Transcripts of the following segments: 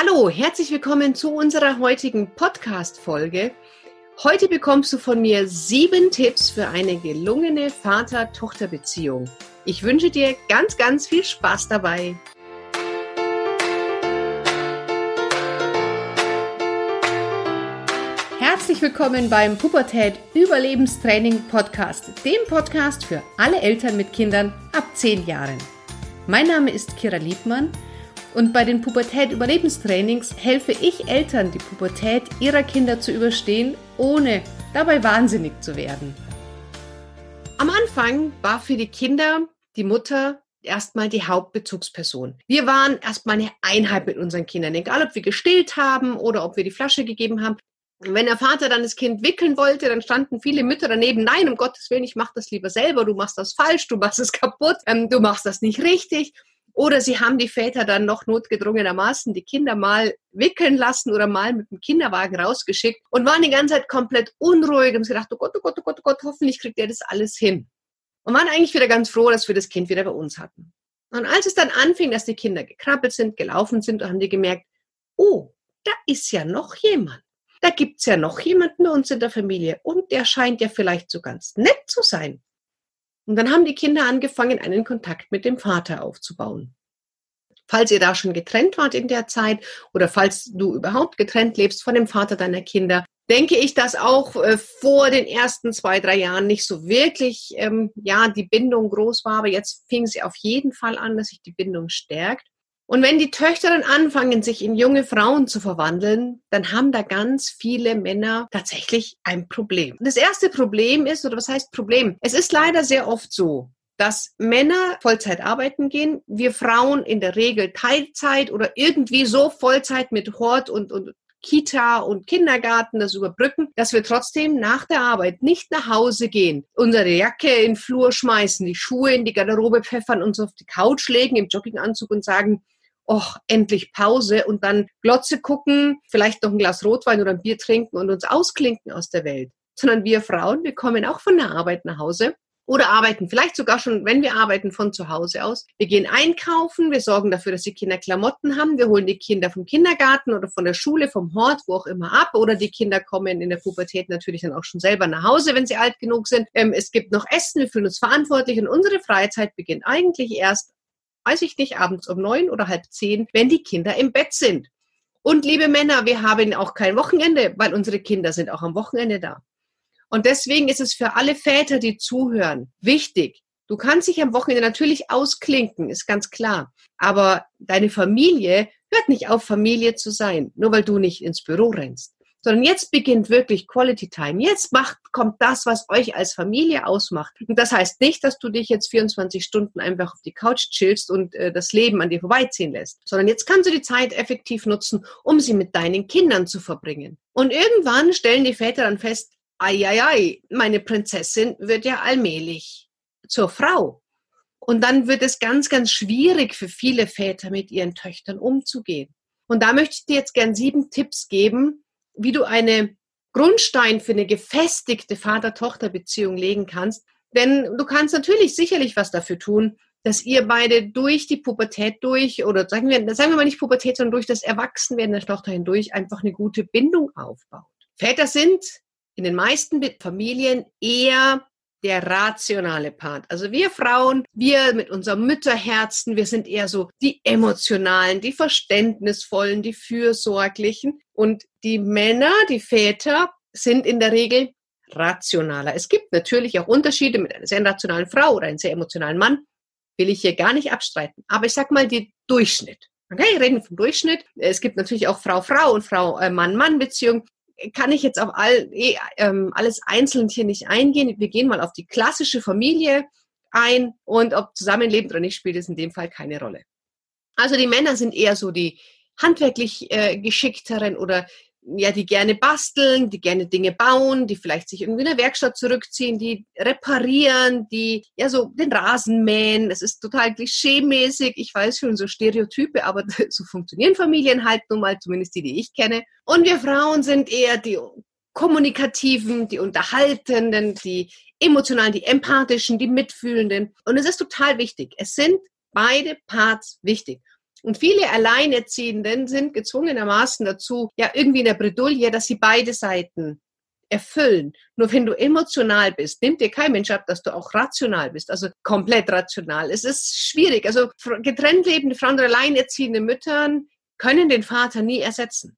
Hallo, herzlich willkommen zu unserer heutigen Podcast-Folge. Heute bekommst du von mir sieben Tipps für eine gelungene Vater-Tochter-Beziehung. Ich wünsche dir ganz, ganz viel Spaß dabei. Herzlich willkommen beim Pubertät Überlebenstraining Podcast, dem Podcast für alle Eltern mit Kindern ab 10 Jahren. Mein Name ist Kira Liebmann und bei den Pubertät-Überlebenstrainings helfe ich Eltern, die Pubertät ihrer Kinder zu überstehen, ohne dabei wahnsinnig zu werden. Am Anfang war für die Kinder die Mutter erstmal die Hauptbezugsperson. Wir waren erstmal eine Einheit mit unseren Kindern, egal ob wir gestillt haben oder ob wir die Flasche gegeben haben. wenn der Vater dann das Kind wickeln wollte, dann standen viele Mütter daneben. Nein, um Gottes Willen, ich mache das lieber selber. Du machst das falsch, du machst es kaputt, ähm, du machst das nicht richtig. Oder sie haben die Väter dann noch notgedrungenermaßen die Kinder mal wickeln lassen oder mal mit dem Kinderwagen rausgeschickt und waren die ganze Zeit komplett unruhig und haben gedacht, oh Gott, oh Gott, oh Gott, oh Gott, hoffentlich kriegt er das alles hin. Und waren eigentlich wieder ganz froh, dass wir das Kind wieder bei uns hatten. Und als es dann anfing, dass die Kinder gekrabbelt sind, gelaufen sind, haben die gemerkt, oh, da ist ja noch jemand. Da gibt's ja noch jemanden bei uns in der Familie und der scheint ja vielleicht so ganz nett zu sein. Und dann haben die Kinder angefangen, einen Kontakt mit dem Vater aufzubauen. Falls ihr da schon getrennt wart in der Zeit oder falls du überhaupt getrennt lebst von dem Vater deiner Kinder, denke ich, dass auch äh, vor den ersten zwei, drei Jahren nicht so wirklich, ähm, ja, die Bindung groß war, aber jetzt fing sie auf jeden Fall an, dass sich die Bindung stärkt. Und wenn die Töchter dann anfangen, sich in junge Frauen zu verwandeln, dann haben da ganz viele Männer tatsächlich ein Problem. Das erste Problem ist, oder was heißt Problem? Es ist leider sehr oft so, dass Männer Vollzeit arbeiten gehen, wir Frauen in der Regel Teilzeit oder irgendwie so Vollzeit mit Hort und, und Kita und Kindergarten das überbrücken, dass wir trotzdem nach der Arbeit nicht nach Hause gehen, unsere Jacke in den Flur schmeißen, die Schuhe in die Garderobe pfeffern, uns auf die Couch legen im Jogginganzug und sagen, och, endlich Pause und dann Glotze gucken, vielleicht noch ein Glas Rotwein oder ein Bier trinken und uns ausklinken aus der Welt. Sondern wir Frauen, wir kommen auch von der Arbeit nach Hause oder arbeiten vielleicht sogar schon, wenn wir arbeiten, von zu Hause aus. Wir gehen einkaufen, wir sorgen dafür, dass die Kinder Klamotten haben, wir holen die Kinder vom Kindergarten oder von der Schule, vom Hort, wo auch immer ab oder die Kinder kommen in der Pubertät natürlich dann auch schon selber nach Hause, wenn sie alt genug sind. Ähm, es gibt noch Essen, wir fühlen uns verantwortlich und unsere Freizeit beginnt eigentlich erst weiß ich nicht, abends um neun oder halb zehn, wenn die Kinder im Bett sind. Und liebe Männer, wir haben auch kein Wochenende, weil unsere Kinder sind auch am Wochenende da. Und deswegen ist es für alle Väter, die zuhören, wichtig. Du kannst dich am Wochenende natürlich ausklinken, ist ganz klar. Aber deine Familie hört nicht auf, Familie zu sein, nur weil du nicht ins Büro rennst sondern jetzt beginnt wirklich Quality Time. Jetzt macht, kommt das, was euch als Familie ausmacht. Und das heißt nicht, dass du dich jetzt 24 Stunden einfach auf die Couch chillst und äh, das Leben an dir vorbeiziehen lässt, sondern jetzt kannst du die Zeit effektiv nutzen, um sie mit deinen Kindern zu verbringen. Und irgendwann stellen die Väter dann fest, ei, ei, ei, meine Prinzessin wird ja allmählich zur Frau. Und dann wird es ganz, ganz schwierig für viele Väter mit ihren Töchtern umzugehen. Und da möchte ich dir jetzt gern sieben Tipps geben, wie du eine Grundstein für eine gefestigte Vater-Tochter-Beziehung legen kannst. Denn du kannst natürlich sicherlich was dafür tun, dass ihr beide durch die Pubertät durch, oder sagen wir, sagen wir mal nicht Pubertät, sondern durch das Erwachsenwerden der Tochter hindurch einfach eine gute Bindung aufbaut. Väter sind in den meisten Familien eher der rationale Part. Also wir Frauen, wir mit unserem Mütterherzen, wir sind eher so die emotionalen, die verständnisvollen, die fürsorglichen. Und die Männer, die Väter sind in der Regel rationaler. Es gibt natürlich auch Unterschiede mit einer sehr rationalen Frau oder einem sehr emotionalen Mann. Will ich hier gar nicht abstreiten. Aber ich sag mal die Durchschnitt. Okay, reden vom Durchschnitt. Es gibt natürlich auch Frau-Frau und Frau-Mann-Mann-Beziehungen kann ich jetzt auf all, eh, ähm, alles einzeln hier nicht eingehen. Wir gehen mal auf die klassische Familie ein und ob Zusammenleben oder nicht, spielt es in dem Fall keine Rolle. Also die Männer sind eher so die handwerklich äh, geschickteren oder ja, die gerne basteln, die gerne Dinge bauen, die vielleicht sich irgendwie in der Werkstatt zurückziehen, die reparieren, die ja so den Rasen mähen. Das ist total klischeemäßig. Ich weiß schon so Stereotype, aber so funktionieren Familien halt nun mal, zumindest die, die ich kenne. Und wir Frauen sind eher die kommunikativen, die unterhaltenden, die emotionalen, die empathischen, die mitfühlenden. Und es ist total wichtig. Es sind beide Parts wichtig. Und viele Alleinerziehenden sind gezwungenermaßen dazu, ja, irgendwie in der Bredouille, dass sie beide Seiten erfüllen. Nur wenn du emotional bist, nimmt dir kein Mensch ab, dass du auch rational bist, also komplett rational. Es ist schwierig. Also getrennt lebende Frauen oder alleinerziehende Müttern können den Vater nie ersetzen.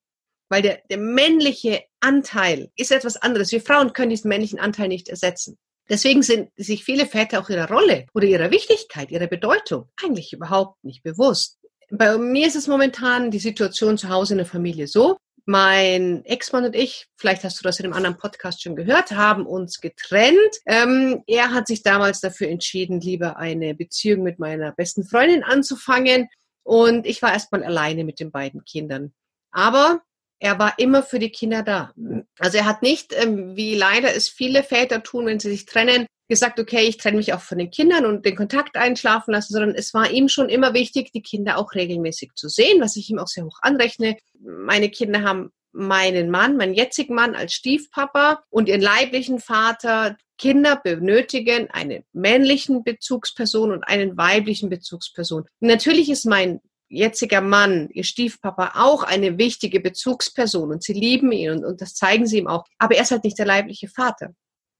Weil der, der männliche Anteil ist etwas anderes. Wir Frauen können diesen männlichen Anteil nicht ersetzen. Deswegen sind sich viele Väter auch ihrer Rolle oder ihrer Wichtigkeit, ihrer Bedeutung eigentlich überhaupt nicht bewusst. Bei mir ist es momentan die Situation zu Hause in der Familie so. Mein Ex-Mann und ich, vielleicht hast du das in einem anderen Podcast schon gehört, haben uns getrennt. Ähm, er hat sich damals dafür entschieden, lieber eine Beziehung mit meiner besten Freundin anzufangen. Und ich war erstmal alleine mit den beiden Kindern. Aber er war immer für die Kinder da. Also er hat nicht, ähm, wie leider es viele Väter tun, wenn sie sich trennen, gesagt, okay, ich trenne mich auch von den Kindern und den Kontakt einschlafen lassen, sondern es war ihm schon immer wichtig, die Kinder auch regelmäßig zu sehen, was ich ihm auch sehr hoch anrechne. Meine Kinder haben meinen Mann, meinen jetzigen Mann als Stiefpapa und ihren leiblichen Vater. Kinder benötigen eine männlichen Bezugsperson und einen weiblichen Bezugsperson. natürlich ist mein jetziger Mann, ihr Stiefpapa, auch eine wichtige Bezugsperson und sie lieben ihn und, und das zeigen sie ihm auch. Aber er ist halt nicht der leibliche Vater.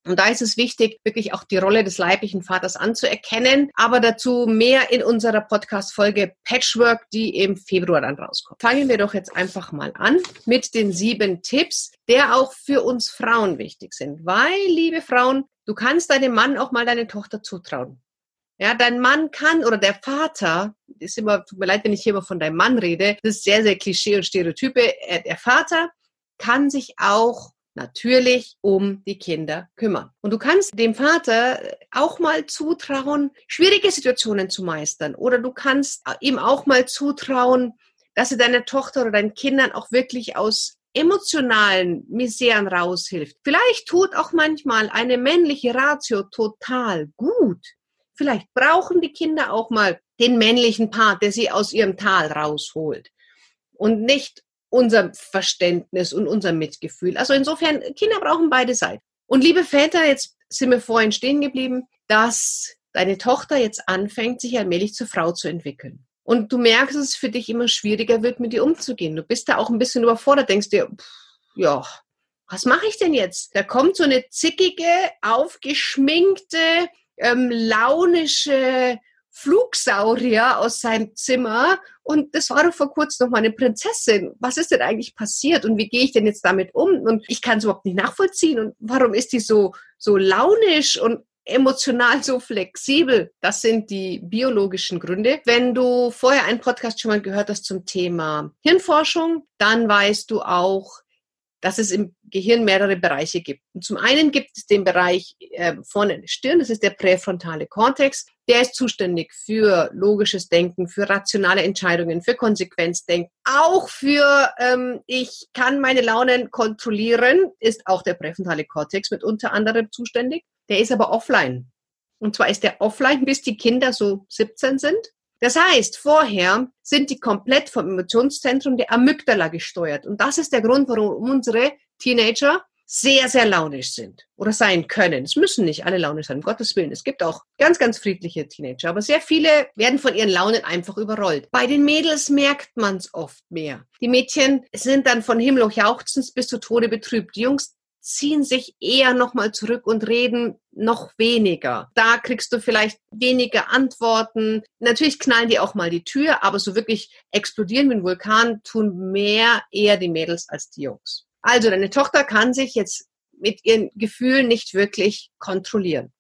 Und da ist es wichtig, wirklich auch die Rolle des leiblichen Vaters anzuerkennen. Aber dazu mehr in unserer Podcast-Folge Patchwork, die im Februar dann rauskommt. Fangen wir doch jetzt einfach mal an mit den sieben Tipps, der auch für uns Frauen wichtig sind. Weil, liebe Frauen, du kannst deinem Mann auch mal deine Tochter zutrauen. Ja, dein Mann kann oder der Vater, ist immer, tut mir leid, wenn ich hier immer von deinem Mann rede, das ist sehr, sehr Klischee und Stereotype. Äh, der Vater kann sich auch natürlich um die Kinder kümmern. Und du kannst dem Vater auch mal zutrauen, schwierige Situationen zu meistern. Oder du kannst ihm auch mal zutrauen, dass er deiner Tochter oder deinen Kindern auch wirklich aus emotionalen Miseren raushilft. Vielleicht tut auch manchmal eine männliche Ratio total gut. Vielleicht brauchen die Kinder auch mal den männlichen Part, der sie aus ihrem Tal rausholt und nicht unser Verständnis und unser Mitgefühl. Also insofern, Kinder brauchen beide Seiten. Und liebe Väter, jetzt sind wir vorhin stehen geblieben, dass deine Tochter jetzt anfängt, sich allmählich zur Frau zu entwickeln. Und du merkst, dass es für dich immer schwieriger wird, mit ihr umzugehen. Du bist da auch ein bisschen überfordert, denkst dir, pff, ja, was mache ich denn jetzt? Da kommt so eine zickige, aufgeschminkte, ähm, launische Flugsaurier aus seinem Zimmer und das war doch vor kurzem noch mal eine Prinzessin. Was ist denn eigentlich passiert und wie gehe ich denn jetzt damit um? Und ich kann es überhaupt nicht nachvollziehen und warum ist die so, so launisch und emotional so flexibel? Das sind die biologischen Gründe. Wenn du vorher einen Podcast schon mal gehört hast zum Thema Hirnforschung, dann weißt du auch, dass es im Gehirn mehrere Bereiche gibt. Und zum einen gibt es den Bereich äh, vorne in der Stirn, das ist der präfrontale Kortex. Der ist zuständig für logisches Denken, für rationale Entscheidungen, für Konsequenzdenken, auch für ähm, ich kann meine Launen kontrollieren, ist auch der präfrontale Kortex mit unter anderem zuständig. Der ist aber offline. Und zwar ist der offline, bis die Kinder so 17 sind. Das heißt, vorher sind die komplett vom Emotionszentrum der Amygdala gesteuert. Und das ist der Grund, warum unsere Teenager sehr, sehr launisch sind oder sein können. Es müssen nicht alle launisch sein, um Gottes Willen. Es gibt auch ganz, ganz friedliche Teenager, aber sehr viele werden von ihren Launen einfach überrollt. Bei den Mädels merkt man es oft mehr. Die Mädchen sind dann von Himmel hoch jauchzend bis zu Tode betrübt. Die Jungs ziehen sich eher nochmal zurück und reden noch weniger. Da kriegst du vielleicht weniger Antworten. Natürlich knallen die auch mal die Tür, aber so wirklich explodieren wie ein Vulkan tun mehr eher die Mädels als die Jungs. Also deine Tochter kann sich jetzt mit ihren Gefühlen nicht wirklich kontrollieren.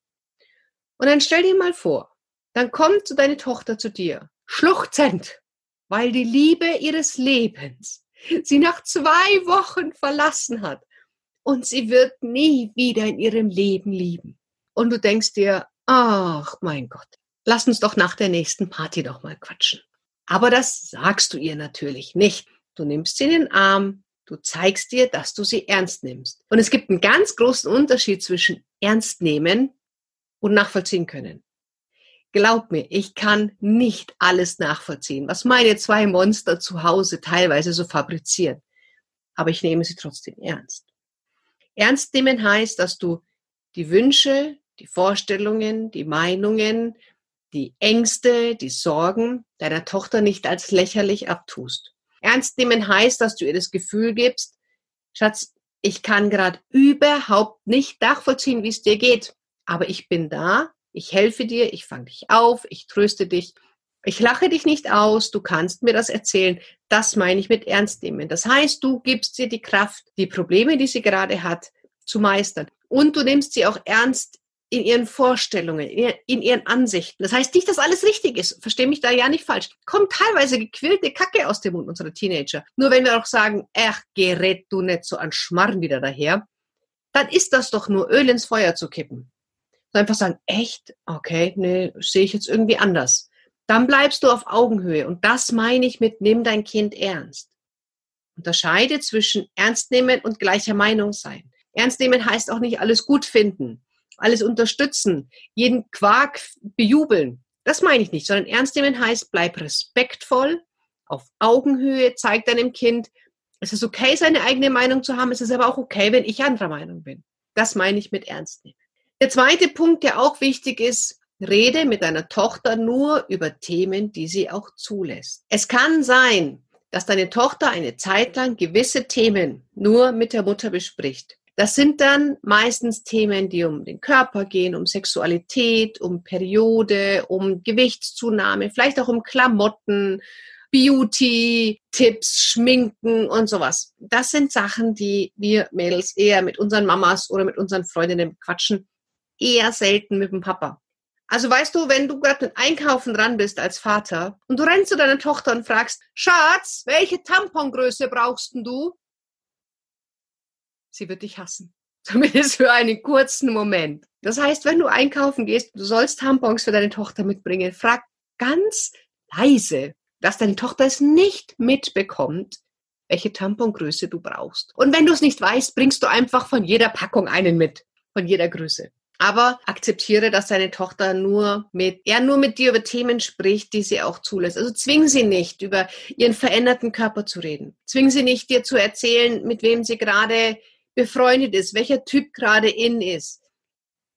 Und dann stell dir mal vor, dann kommt so deine Tochter zu dir, schluchzend, weil die Liebe ihres Lebens sie nach zwei Wochen verlassen hat und sie wird nie wieder in ihrem Leben lieben. Und du denkst dir, ach mein Gott, lass uns doch nach der nächsten Party doch mal quatschen. Aber das sagst du ihr natürlich nicht. Du nimmst sie in den Arm, du zeigst dir, dass du sie ernst nimmst. Und es gibt einen ganz großen Unterschied zwischen ernst nehmen und nachvollziehen können. Glaub mir, ich kann nicht alles nachvollziehen, was meine zwei Monster zu Hause teilweise so fabrizieren. Aber ich nehme sie trotzdem ernst. Ernst nehmen heißt, dass du die Wünsche, die Vorstellungen, die Meinungen die Ängste, die Sorgen deiner Tochter nicht als lächerlich abtust. Ernst nehmen heißt, dass du ihr das Gefühl gibst, Schatz, ich kann gerade überhaupt nicht nachvollziehen, wie es dir geht, aber ich bin da, ich helfe dir, ich fange dich auf, ich tröste dich, ich lache dich nicht aus, du kannst mir das erzählen. Das meine ich mit ernst nehmen. Das heißt, du gibst ihr die Kraft, die Probleme, die sie gerade hat, zu meistern. Und du nimmst sie auch ernst in ihren Vorstellungen, in ihren Ansichten. Das heißt nicht, dass alles richtig ist. Verstehe mich da ja nicht falsch. Kommt teilweise gequillte Kacke aus dem Mund unserer Teenager. Nur wenn wir auch sagen, ach, gerät du nicht so an Schmarren wieder daher, dann ist das doch nur Öl ins Feuer zu kippen. Und einfach sagen, echt? Okay, nee, sehe ich jetzt irgendwie anders. Dann bleibst du auf Augenhöhe. Und das meine ich mit, nimm dein Kind ernst. Unterscheide zwischen ernst nehmen und gleicher Meinung sein. Ernst nehmen heißt auch nicht alles gut finden alles unterstützen, jeden Quark bejubeln. Das meine ich nicht, sondern ernst nehmen heißt, bleib respektvoll, auf Augenhöhe, zeig deinem Kind, es ist okay, seine eigene Meinung zu haben, es ist aber auch okay, wenn ich anderer Meinung bin. Das meine ich mit ernst nehmen. Der zweite Punkt, der auch wichtig ist, rede mit deiner Tochter nur über Themen, die sie auch zulässt. Es kann sein, dass deine Tochter eine Zeit lang gewisse Themen nur mit der Mutter bespricht. Das sind dann meistens Themen, die um den Körper gehen, um Sexualität, um Periode, um Gewichtszunahme, vielleicht auch um Klamotten, Beauty, Tipps, Schminken und sowas. Das sind Sachen, die wir Mädels eher mit unseren Mamas oder mit unseren Freundinnen quatschen, eher selten mit dem Papa. Also weißt du, wenn du gerade mit Einkaufen dran bist als Vater und du rennst zu deiner Tochter und fragst, Schatz, welche Tampongröße brauchst du? sie wird dich hassen. Zumindest für einen kurzen Moment. Das heißt, wenn du einkaufen gehst, du sollst Tampons für deine Tochter mitbringen, frag ganz leise, dass deine Tochter es nicht mitbekommt, welche Tampongröße du brauchst. Und wenn du es nicht weißt, bringst du einfach von jeder Packung einen mit, von jeder Größe. Aber akzeptiere, dass deine Tochter nur mit, ja, nur mit dir über Themen spricht, die sie auch zulässt. Also zwing sie nicht, über ihren veränderten Körper zu reden. Zwing sie nicht, dir zu erzählen, mit wem sie gerade befreundet ist, welcher Typ gerade in ist.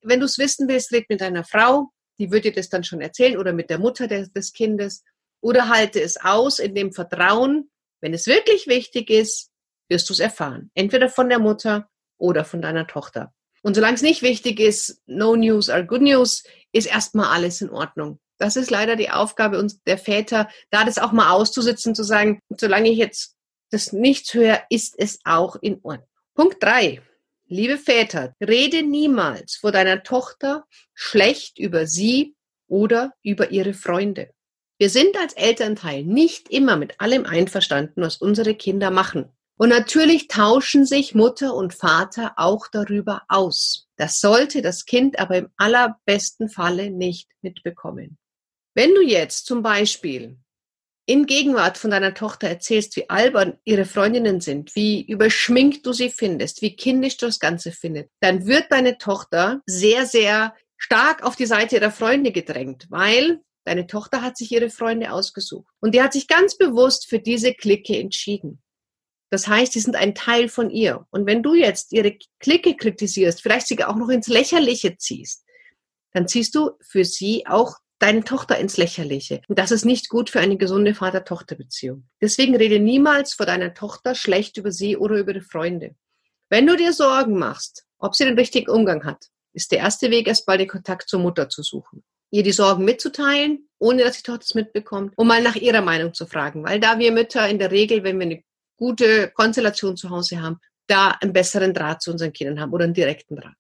Wenn du es wissen willst, red mit deiner Frau, die wird dir das dann schon erzählen, oder mit der Mutter des, des Kindes, oder halte es aus in dem Vertrauen, wenn es wirklich wichtig ist, wirst du es erfahren. Entweder von der Mutter oder von deiner Tochter. Und solange es nicht wichtig ist, no news are good news, ist erstmal alles in Ordnung. Das ist leider die Aufgabe uns der Väter, da das auch mal auszusitzen, zu sagen, solange ich jetzt das nichts höre, ist es auch in Ordnung. Punkt drei: Liebe Väter, rede niemals vor deiner Tochter schlecht über sie oder über ihre Freunde. Wir sind als Elternteil nicht immer mit allem einverstanden, was unsere Kinder machen. Und natürlich tauschen sich Mutter und Vater auch darüber aus. Das sollte das Kind aber im allerbesten Falle nicht mitbekommen. Wenn du jetzt zum Beispiel in Gegenwart von deiner Tochter erzählst, wie albern ihre Freundinnen sind, wie überschminkt du sie findest, wie kindisch du das Ganze findest, dann wird deine Tochter sehr, sehr stark auf die Seite ihrer Freunde gedrängt, weil deine Tochter hat sich ihre Freunde ausgesucht. Und die hat sich ganz bewusst für diese Clique entschieden. Das heißt, sie sind ein Teil von ihr. Und wenn du jetzt ihre Clique kritisierst, vielleicht sogar auch noch ins Lächerliche ziehst, dann ziehst du für sie auch deine Tochter ins Lächerliche. Und das ist nicht gut für eine gesunde Vater-Tochter-Beziehung. Deswegen rede niemals vor deiner Tochter schlecht über sie oder über ihre Freunde. Wenn du dir Sorgen machst, ob sie den richtigen Umgang hat, ist der erste Weg, erstmal den Kontakt zur Mutter zu suchen. Ihr die Sorgen mitzuteilen, ohne dass die Tochter es mitbekommt, um mal nach ihrer Meinung zu fragen. Weil da wir Mütter in der Regel, wenn wir eine gute Konstellation zu Hause haben, da einen besseren Draht zu unseren Kindern haben oder einen direkten Draht.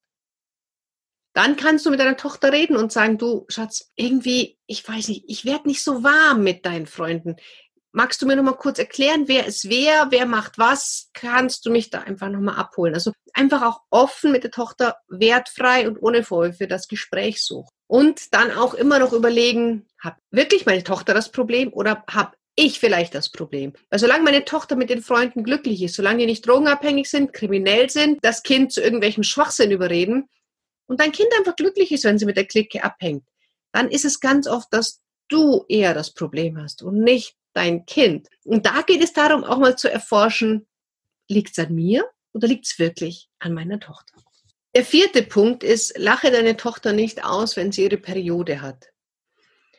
Dann kannst du mit deiner Tochter reden und sagen, du Schatz, irgendwie, ich weiß nicht, ich werde nicht so warm mit deinen Freunden. Magst du mir noch mal kurz erklären, wer ist wer, wer macht was? Kannst du mich da einfach noch mal abholen? Also einfach auch offen mit der Tochter, wertfrei und ohne Vorwürfe das Gespräch suchen. Und dann auch immer noch überlegen, hat wirklich meine Tochter das Problem oder habe ich vielleicht das Problem. Weil solange meine Tochter mit den Freunden glücklich ist, solange die nicht drogenabhängig sind, kriminell sind, das Kind zu irgendwelchem Schwachsinn überreden, und dein Kind einfach glücklich ist, wenn sie mit der Clique abhängt, dann ist es ganz oft, dass du eher das Problem hast und nicht dein Kind. Und da geht es darum, auch mal zu erforschen, liegt es an mir oder liegt es wirklich an meiner Tochter? Der vierte Punkt ist, lache deine Tochter nicht aus, wenn sie ihre Periode hat.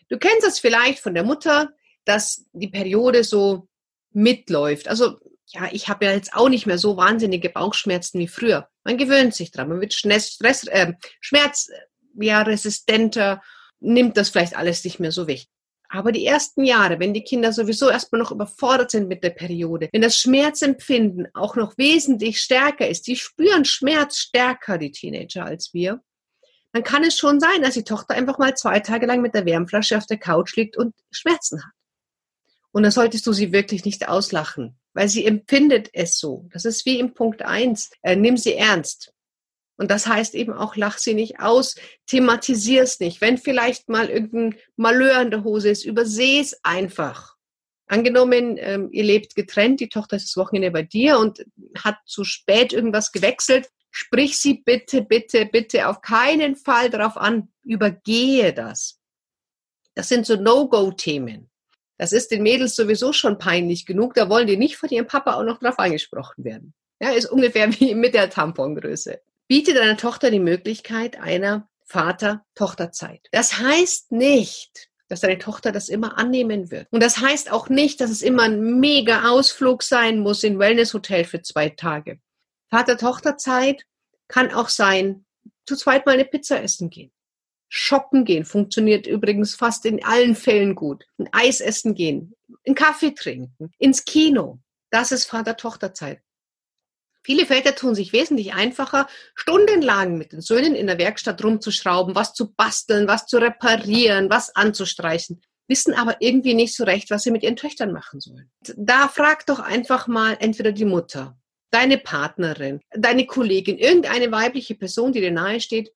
Du kennst das vielleicht von der Mutter, dass die Periode so mitläuft. Also ja, ich habe ja jetzt auch nicht mehr so wahnsinnige Bauchschmerzen wie früher. Man gewöhnt sich dran, man wird Stress, äh, Schmerz ja, resistenter, nimmt das vielleicht alles nicht mehr so wichtig. Aber die ersten Jahre, wenn die Kinder sowieso erstmal noch überfordert sind mit der Periode, wenn das Schmerzempfinden auch noch wesentlich stärker ist, die spüren Schmerz stärker, die Teenager, als wir, dann kann es schon sein, dass die Tochter einfach mal zwei Tage lang mit der Wärmflasche auf der Couch liegt und Schmerzen hat. Und da solltest du sie wirklich nicht auslachen, weil sie empfindet es so. Das ist wie im Punkt eins. Äh, nimm sie ernst. Und das heißt eben auch, lach sie nicht aus, thematisier es nicht. Wenn vielleicht mal irgendein Malheur in der Hose ist, überseh es einfach. Angenommen, ähm, ihr lebt getrennt, die Tochter ist das Wochenende bei dir und hat zu spät irgendwas gewechselt, sprich sie bitte, bitte, bitte auf keinen Fall darauf an, übergehe das. Das sind so No-Go-Themen. Das ist den Mädels sowieso schon peinlich genug, da wollen die nicht von ihrem Papa auch noch drauf angesprochen werden. Ja, ist ungefähr wie mit der Tampongröße. Biete deiner Tochter die Möglichkeit einer Vater-Tochter-Zeit. Das heißt nicht, dass deine Tochter das immer annehmen wird. Und das heißt auch nicht, dass es immer ein mega Ausflug sein muss in Wellness-Hotel für zwei Tage. Vater-Tochter-Zeit kann auch sein, zu zweit mal eine Pizza essen gehen. Shoppen gehen funktioniert übrigens fast in allen Fällen gut. Ein Eis essen gehen, einen Kaffee trinken, ins Kino. Das ist Vater-Tochter-Zeit. Viele Väter tun sich wesentlich einfacher, stundenlang mit den Söhnen in der Werkstatt rumzuschrauben, was zu basteln, was zu reparieren, was anzustreichen, wissen aber irgendwie nicht so recht, was sie mit ihren Töchtern machen sollen. Da frag doch einfach mal entweder die Mutter, deine Partnerin, deine Kollegin, irgendeine weibliche Person, die dir nahe steht,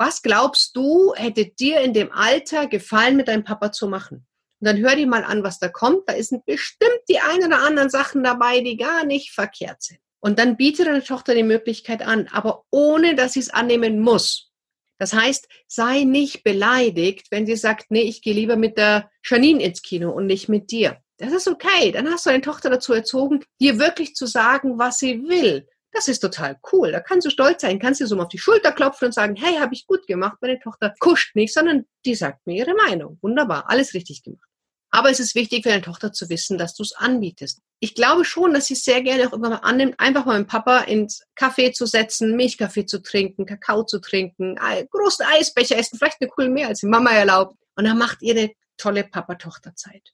was glaubst du, hätte dir in dem Alter gefallen, mit deinem Papa zu machen? Und dann hör dir mal an, was da kommt. Da sind bestimmt die ein oder anderen Sachen dabei, die gar nicht verkehrt sind. Und dann bietet deine Tochter die Möglichkeit an, aber ohne, dass sie es annehmen muss. Das heißt, sei nicht beleidigt, wenn sie sagt, nee, ich gehe lieber mit der Janine ins Kino und nicht mit dir. Das ist okay. Dann hast du deine Tochter dazu erzogen, dir wirklich zu sagen, was sie will. Das ist total cool. Da kannst du stolz sein, kannst du so mal auf die Schulter klopfen und sagen, hey, habe ich gut gemacht. Meine Tochter kuscht nicht, sondern die sagt mir ihre Meinung. Wunderbar, alles richtig gemacht. Aber es ist wichtig für deine Tochter zu wissen, dass du es anbietest. Ich glaube schon, dass sie es sehr gerne auch immer mal annimmt, einfach mal mit Papa ins Kaffee zu setzen, Milchkaffee zu trinken, Kakao zu trinken, großen Eisbecher essen, vielleicht eine Kugel mehr, als die Mama erlaubt. Und dann macht ihr eine tolle Papa-Tochter-Zeit.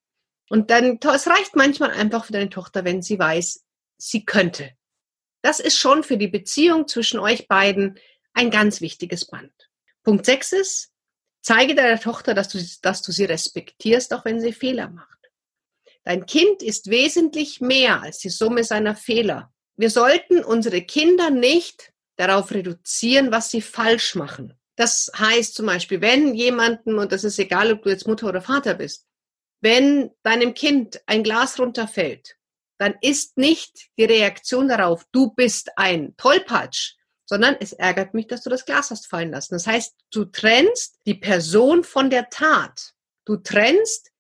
Und dann, es reicht manchmal einfach für deine Tochter, wenn sie weiß, sie könnte. Das ist schon für die Beziehung zwischen euch beiden ein ganz wichtiges Band. Punkt 6 ist, Zeige deiner Tochter, dass du, dass du sie respektierst, auch wenn sie Fehler macht. Dein Kind ist wesentlich mehr als die Summe seiner Fehler. Wir sollten unsere Kinder nicht darauf reduzieren, was sie falsch machen. Das heißt zum Beispiel, wenn jemanden, und das ist egal, ob du jetzt Mutter oder Vater bist, wenn deinem Kind ein Glas runterfällt, dann ist nicht die Reaktion darauf, du bist ein Tollpatsch, sondern es ärgert mich, dass du das Glas hast fallen lassen. Das heißt, du trennst die Person von der Tat. Du trennst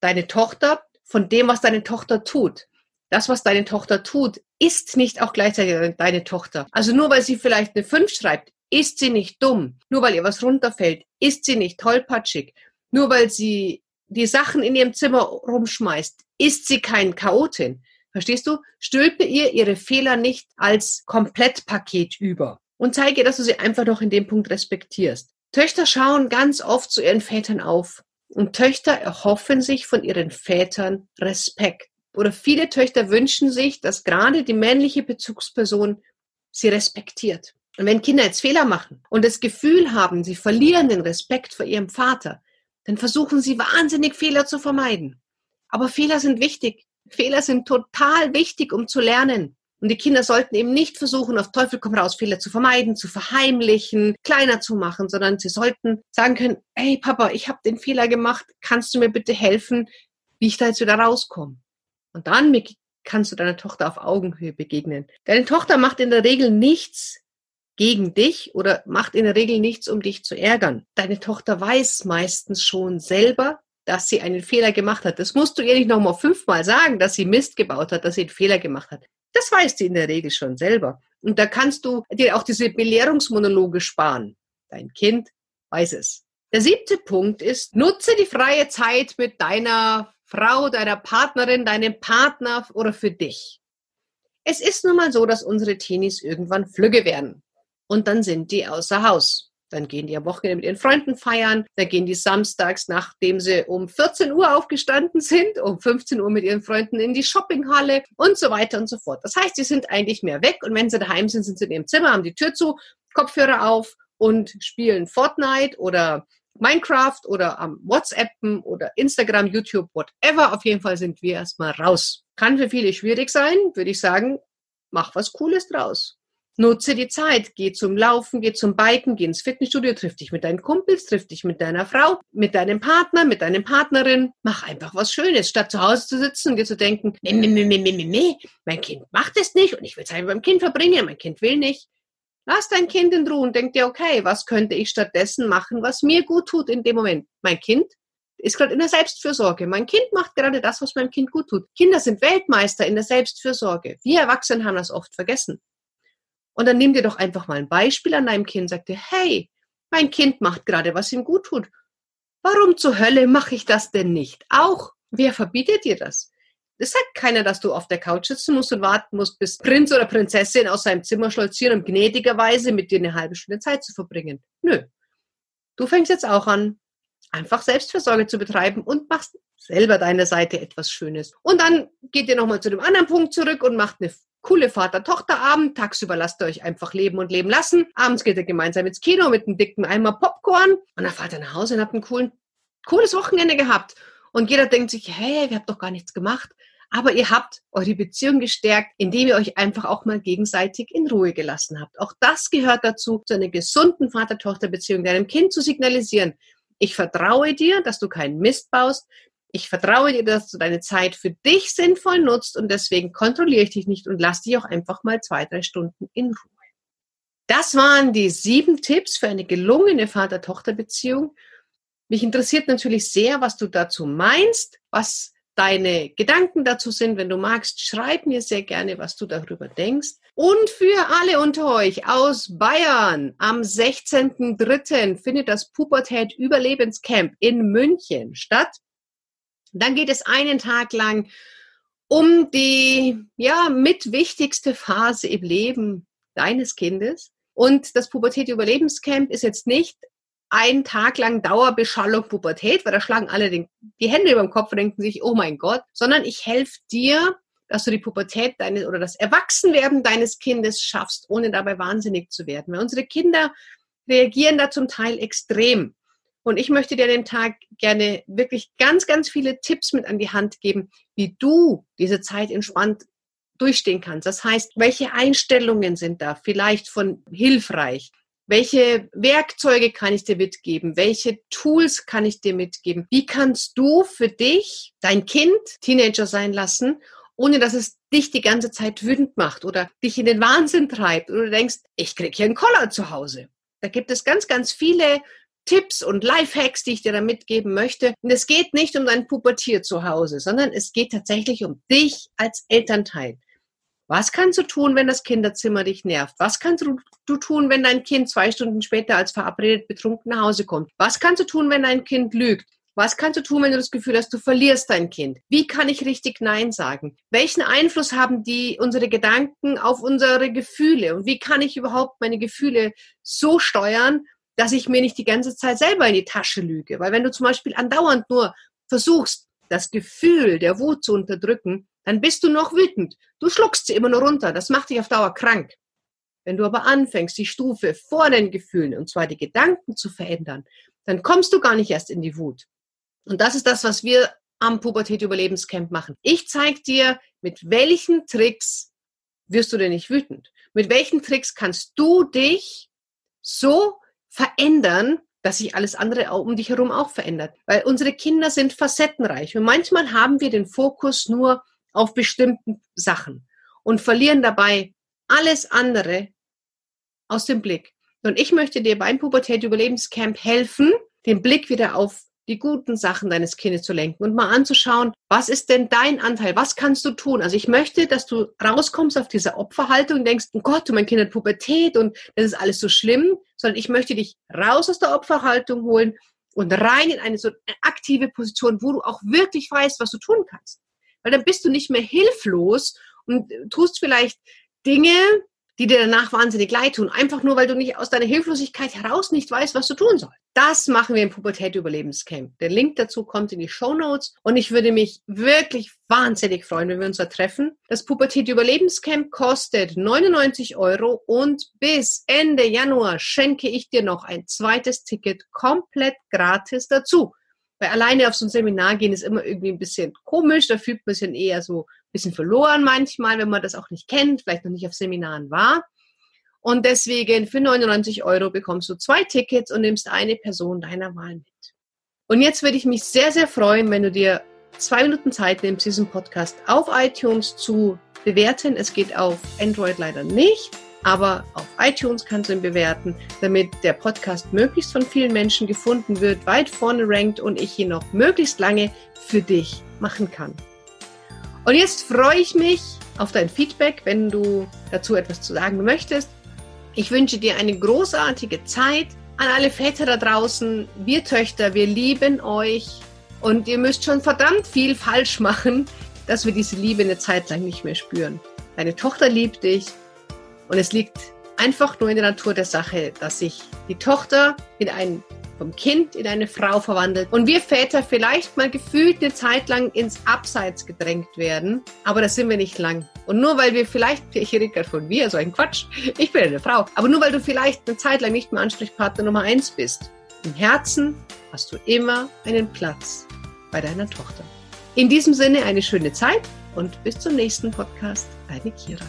deine Tochter von dem, was deine Tochter tut. Das, was deine Tochter tut, ist nicht auch gleichzeitig deine Tochter. Also nur weil sie vielleicht eine 5 schreibt, ist sie nicht dumm. Nur weil ihr was runterfällt, ist sie nicht tollpatschig. Nur weil sie die Sachen in ihrem Zimmer rumschmeißt, ist sie kein Chaotin. Verstehst du? Stülpe ihr ihre Fehler nicht als Komplettpaket über und zeige, dass du sie einfach noch in dem Punkt respektierst. Töchter schauen ganz oft zu ihren Vätern auf und Töchter erhoffen sich von ihren Vätern Respekt. Oder viele Töchter wünschen sich, dass gerade die männliche Bezugsperson sie respektiert. Und wenn Kinder jetzt Fehler machen und das Gefühl haben, sie verlieren den Respekt vor ihrem Vater, dann versuchen sie wahnsinnig Fehler zu vermeiden. Aber Fehler sind wichtig. Fehler sind total wichtig, um zu lernen. Und die Kinder sollten eben nicht versuchen, auf Teufel komm raus, Fehler zu vermeiden, zu verheimlichen, kleiner zu machen, sondern sie sollten sagen können, hey Papa, ich habe den Fehler gemacht, kannst du mir bitte helfen, wie ich da jetzt wieder rauskomme? Und dann kannst du deiner Tochter auf Augenhöhe begegnen. Deine Tochter macht in der Regel nichts gegen dich oder macht in der Regel nichts, um dich zu ärgern. Deine Tochter weiß meistens schon selber, dass sie einen Fehler gemacht hat. Das musst du ihr nicht nochmal fünfmal sagen, dass sie Mist gebaut hat, dass sie einen Fehler gemacht hat. Das weiß sie in der Regel schon selber. Und da kannst du dir auch diese Belehrungsmonologe sparen. Dein Kind weiß es. Der siebte Punkt ist, nutze die freie Zeit mit deiner Frau, deiner Partnerin, deinem Partner oder für dich. Es ist nun mal so, dass unsere Teenies irgendwann flügge werden. Und dann sind die außer Haus. Dann gehen die am Wochenende mit ihren Freunden feiern. Dann gehen die samstags, nachdem sie um 14 Uhr aufgestanden sind, um 15 Uhr mit ihren Freunden in die Shoppinghalle und so weiter und so fort. Das heißt, sie sind eigentlich mehr weg. Und wenn sie daheim sind, sind sie in ihrem Zimmer, haben die Tür zu, Kopfhörer auf und spielen Fortnite oder Minecraft oder am WhatsAppen oder Instagram, YouTube, whatever. Auf jeden Fall sind wir erstmal raus. Kann für viele schwierig sein, würde ich sagen. Mach was Cooles draus. Nutze die Zeit, geh zum Laufen, geh zum Biken, geh ins Fitnessstudio, triff dich mit deinen Kumpels, triff dich mit deiner Frau, mit deinem Partner, mit deinem Partnerin. Mach einfach was Schönes, statt zu Hause zu sitzen und dir zu denken, nee, nee, nee, nee, nee, nee, mein Kind macht es nicht und ich will Zeit meinem Kind verbringen, mein Kind will nicht. Lass dein Kind in Ruhe und denk dir, okay, was könnte ich stattdessen machen, was mir gut tut in dem Moment? Mein Kind ist gerade in der Selbstfürsorge. Mein Kind macht gerade das, was meinem Kind gut tut. Kinder sind Weltmeister in der Selbstfürsorge. Wir Erwachsenen haben das oft vergessen. Und dann nimm dir doch einfach mal ein Beispiel an deinem Kind, sag dir, hey, mein Kind macht gerade, was ihm gut tut. Warum zur Hölle mache ich das denn nicht? Auch, wer verbietet dir das? Es sagt keiner, dass du auf der Couch sitzen musst und warten musst, bis Prinz oder Prinzessin aus seinem Zimmer stolzieren, um gnädigerweise mit dir eine halbe Stunde Zeit zu verbringen. Nö. Du fängst jetzt auch an, einfach Selbstversorge zu betreiben und machst selber deiner Seite etwas Schönes. Und dann geht ihr nochmal zu dem anderen Punkt zurück und macht eine coole Vater-Tochter-Abend. Tagsüber lasst ihr euch einfach leben und leben lassen. Abends geht ihr gemeinsam ins Kino mit einem dicken Eimer Popcorn und dann fahrt ihr nach Hause und habt ein coolen, cooles Wochenende gehabt. Und jeder denkt sich, hey, wir habt doch gar nichts gemacht. Aber ihr habt eure Beziehung gestärkt, indem ihr euch einfach auch mal gegenseitig in Ruhe gelassen habt. Auch das gehört dazu, zu einer gesunden Vater-Tochter-Beziehung, deinem Kind zu signalisieren. Ich vertraue dir, dass du keinen Mist baust. Ich vertraue dir, dass du deine Zeit für dich sinnvoll nutzt und deswegen kontrolliere ich dich nicht und lass dich auch einfach mal zwei, drei Stunden in Ruhe. Das waren die sieben Tipps für eine gelungene Vater-Tochter-Beziehung. Mich interessiert natürlich sehr, was du dazu meinst, was deine Gedanken dazu sind. Wenn du magst, schreib mir sehr gerne, was du darüber denkst. Und für alle unter euch aus Bayern am 16.03. findet das Pubertät Überlebenscamp in München statt. Dann geht es einen Tag lang um die ja mitwichtigste Phase im Leben deines Kindes. Und das Pubertät-Überlebenscamp ist jetzt nicht ein Tag lang Dauerbeschallung Pubertät, weil da schlagen alle den, die Hände über dem Kopf und denken sich, oh mein Gott, sondern ich helfe dir, dass du die Pubertät deines oder das Erwachsenwerden deines Kindes schaffst, ohne dabei wahnsinnig zu werden. Weil unsere Kinder reagieren da zum Teil extrem. Und ich möchte dir an dem Tag gerne wirklich ganz, ganz viele Tipps mit an die Hand geben, wie du diese Zeit entspannt durchstehen kannst. Das heißt, welche Einstellungen sind da vielleicht von hilfreich? Welche Werkzeuge kann ich dir mitgeben? Welche Tools kann ich dir mitgeben? Wie kannst du für dich dein Kind Teenager sein lassen, ohne dass es dich die ganze Zeit wütend macht oder dich in den Wahnsinn treibt oder du denkst, ich krieg hier einen Koller zu Hause. Da gibt es ganz, ganz viele Tipps und Lifehacks, die ich dir da mitgeben möchte. Und es geht nicht um dein Pubertier zu Hause, sondern es geht tatsächlich um dich als Elternteil. Was kannst du tun, wenn das Kinderzimmer dich nervt? Was kannst du tun, wenn dein Kind zwei Stunden später als verabredet betrunken nach Hause kommt? Was kannst du tun, wenn dein Kind lügt? Was kannst du tun, wenn du das Gefühl hast, du verlierst dein Kind? Wie kann ich richtig Nein sagen? Welchen Einfluss haben die unsere Gedanken auf unsere Gefühle? Und wie kann ich überhaupt meine Gefühle so steuern, dass ich mir nicht die ganze Zeit selber in die Tasche lüge. Weil wenn du zum Beispiel andauernd nur versuchst, das Gefühl der Wut zu unterdrücken, dann bist du noch wütend. Du schluckst sie immer nur runter. Das macht dich auf Dauer krank. Wenn du aber anfängst, die Stufe vor den Gefühlen, und zwar die Gedanken zu verändern, dann kommst du gar nicht erst in die Wut. Und das ist das, was wir am Pubertät-Überlebenscamp machen. Ich zeige dir, mit welchen Tricks wirst du denn nicht wütend? Mit welchen Tricks kannst du dich so verändern, dass sich alles andere um dich herum auch verändert. Weil unsere Kinder sind facettenreich und manchmal haben wir den Fokus nur auf bestimmten Sachen und verlieren dabei alles andere aus dem Blick. Und ich möchte dir beim Pubertät Überlebenscamp helfen, den Blick wieder auf die guten Sachen deines Kindes zu lenken und mal anzuschauen, was ist denn dein Anteil? Was kannst du tun? Also ich möchte, dass du rauskommst auf diese Opferhaltung und denkst, oh Gott, mein Kind hat Pubertät und das ist alles so schlimm, sondern ich möchte dich raus aus der Opferhaltung holen, und rein in eine so aktive Position, wo du auch wirklich weißt, was du tun kannst. Weil dann bist du nicht mehr hilflos und tust vielleicht Dinge, die dir danach wahnsinnig leid tun, einfach nur, weil du nicht aus deiner Hilflosigkeit heraus nicht weißt, was du tun sollst. Das machen wir im Pubertät Überlebenscamp. Der Link dazu kommt in die Show Notes und ich würde mich wirklich wahnsinnig freuen, wenn wir uns da treffen. Das Pubertät Überlebenscamp kostet 99 Euro und bis Ende Januar schenke ich dir noch ein zweites Ticket komplett gratis dazu. Weil alleine auf so ein Seminar gehen ist immer irgendwie ein bisschen komisch, da fühlt man sich eher so ein bisschen verloren manchmal, wenn man das auch nicht kennt, vielleicht noch nicht auf Seminaren war. Und deswegen für 99 Euro bekommst du zwei Tickets und nimmst eine Person deiner Wahl mit. Und jetzt würde ich mich sehr, sehr freuen, wenn du dir zwei Minuten Zeit nimmst, diesen Podcast auf iTunes zu bewerten. Es geht auf Android leider nicht. Aber auf iTunes kannst du ihn bewerten, damit der Podcast möglichst von vielen Menschen gefunden wird, weit vorne rankt und ich ihn noch möglichst lange für dich machen kann. Und jetzt freue ich mich auf dein Feedback, wenn du dazu etwas zu sagen möchtest. Ich wünsche dir eine großartige Zeit. An alle Väter da draußen, wir Töchter, wir lieben euch und ihr müsst schon verdammt viel falsch machen, dass wir diese Liebe eine Zeit lang nicht mehr spüren. Deine Tochter liebt dich und es liegt einfach nur in der Natur der Sache, dass sich die Tochter in ein, vom Kind in eine Frau verwandelt und wir Väter vielleicht mal gefühlt eine Zeit lang ins Abseits gedrängt werden, aber das sind wir nicht lang. Und nur weil wir vielleicht, ich rede gerade von mir, so ein Quatsch, ich bin eine Frau, aber nur weil du vielleicht eine Zeit lang nicht mehr Ansprechpartner Nummer eins bist, im Herzen hast du immer einen Platz bei deiner Tochter. In diesem Sinne eine schöne Zeit und bis zum nächsten Podcast. Deine Kira.